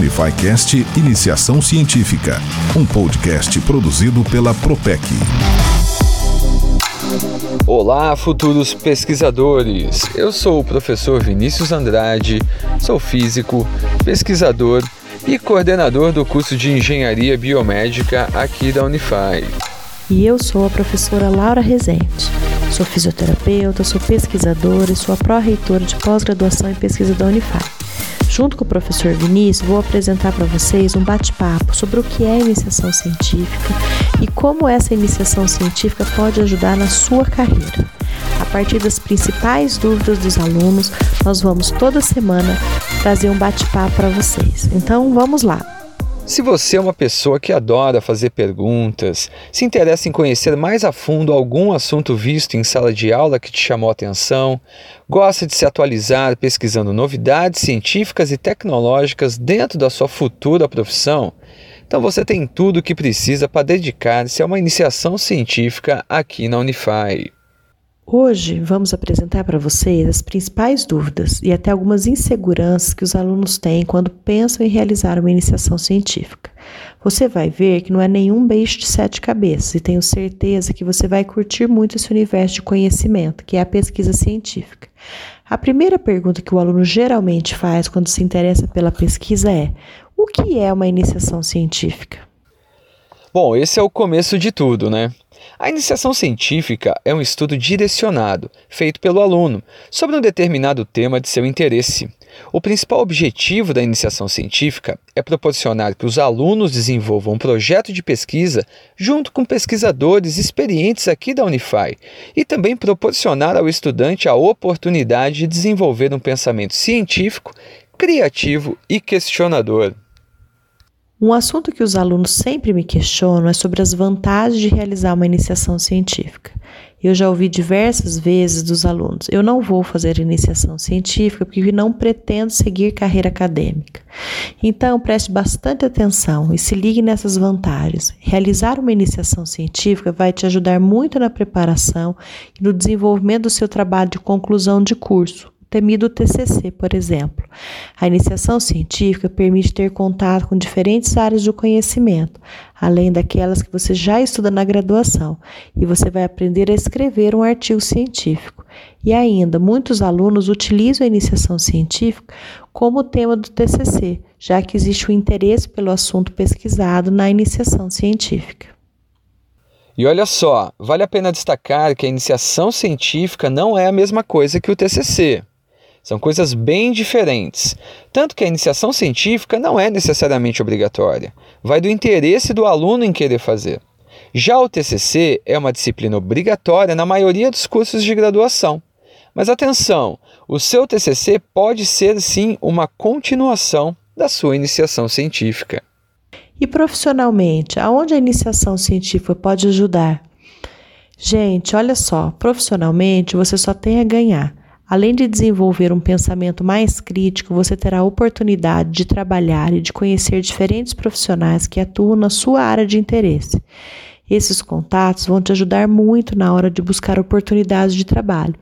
Unifycast Iniciação Científica, um podcast produzido pela Propec. Olá, futuros pesquisadores! Eu sou o professor Vinícius Andrade, sou físico, pesquisador e coordenador do curso de Engenharia Biomédica aqui da Unify. E eu sou a professora Laura Rezende. Sou fisioterapeuta, sou pesquisadora e sou a pró-reitora de pós-graduação em pesquisa da Unify. Junto com o professor Vinícius, vou apresentar para vocês um bate-papo sobre o que é iniciação científica e como essa iniciação científica pode ajudar na sua carreira. A partir das principais dúvidas dos alunos, nós vamos toda semana trazer um bate-papo para vocês. Então, vamos lá! Se você é uma pessoa que adora fazer perguntas, se interessa em conhecer mais a fundo algum assunto visto em sala de aula que te chamou a atenção, gosta de se atualizar pesquisando novidades científicas e tecnológicas dentro da sua futura profissão, então você tem tudo o que precisa para dedicar-se a uma iniciação científica aqui na Unify. Hoje vamos apresentar para vocês as principais dúvidas e até algumas inseguranças que os alunos têm quando pensam em realizar uma iniciação científica. Você vai ver que não é nenhum beijo de sete cabeças e tenho certeza que você vai curtir muito esse universo de conhecimento, que é a pesquisa científica. A primeira pergunta que o aluno geralmente faz quando se interessa pela pesquisa é: o que é uma iniciação científica? Bom, esse é o começo de tudo, né? A iniciação científica é um estudo direcionado, feito pelo aluno, sobre um determinado tema de seu interesse. O principal objetivo da iniciação científica é proporcionar que os alunos desenvolvam um projeto de pesquisa junto com pesquisadores experientes aqui da Unify e também proporcionar ao estudante a oportunidade de desenvolver um pensamento científico, criativo e questionador. Um assunto que os alunos sempre me questionam é sobre as vantagens de realizar uma iniciação científica. Eu já ouvi diversas vezes dos alunos: eu não vou fazer iniciação científica porque não pretendo seguir carreira acadêmica. Então, preste bastante atenção e se ligue nessas vantagens. Realizar uma iniciação científica vai te ajudar muito na preparação e no desenvolvimento do seu trabalho de conclusão de curso temido TCC, por exemplo. A iniciação científica permite ter contato com diferentes áreas do conhecimento, além daquelas que você já estuda na graduação, e você vai aprender a escrever um artigo científico. E ainda, muitos alunos utilizam a iniciação científica como tema do TCC, já que existe o interesse pelo assunto pesquisado na iniciação científica. E olha só, vale a pena destacar que a iniciação científica não é a mesma coisa que o TCC. São coisas bem diferentes. Tanto que a iniciação científica não é necessariamente obrigatória. Vai do interesse do aluno em querer fazer. Já o TCC é uma disciplina obrigatória na maioria dos cursos de graduação. Mas atenção, o seu TCC pode ser sim uma continuação da sua iniciação científica. E profissionalmente, aonde a iniciação científica pode ajudar? Gente, olha só, profissionalmente você só tem a ganhar. Além de desenvolver um pensamento mais crítico, você terá a oportunidade de trabalhar e de conhecer diferentes profissionais que atuam na sua área de interesse. Esses contatos vão te ajudar muito na hora de buscar oportunidades de trabalho.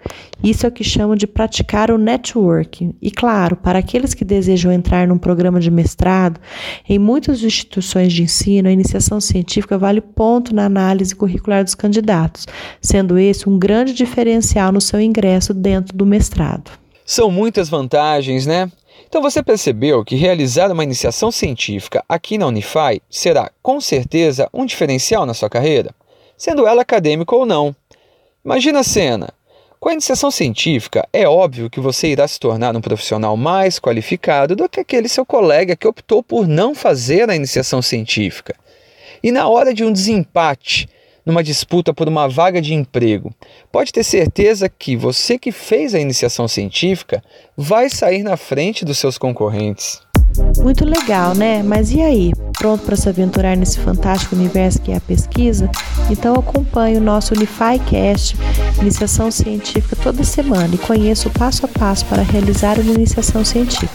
Isso é o que chamam de praticar o networking. E claro, para aqueles que desejam entrar num programa de mestrado, em muitas instituições de ensino, a iniciação científica vale ponto na análise curricular dos candidatos, sendo esse um grande diferencial no seu ingresso dentro do mestrado. São muitas vantagens, né? Então você percebeu que realizar uma iniciação científica aqui na Unify será, com certeza, um diferencial na sua carreira, sendo ela acadêmica ou não. Imagina a cena. Com a iniciação científica, é óbvio que você irá se tornar um profissional mais qualificado do que aquele seu colega que optou por não fazer a iniciação científica. E na hora de um desempate, numa disputa por uma vaga de emprego, pode ter certeza que você que fez a iniciação científica vai sair na frente dos seus concorrentes. Muito legal, né? Mas e aí? Pronto para se aventurar nesse fantástico universo que é a pesquisa? Então acompanhe o nosso UnifyCast, iniciação científica, toda semana e conheça o passo a passo para realizar uma iniciação científica,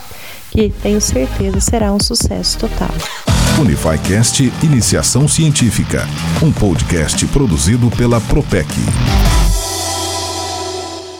que tenho certeza será um sucesso total. Unifycast Iniciação Científica, um podcast produzido pela Propec.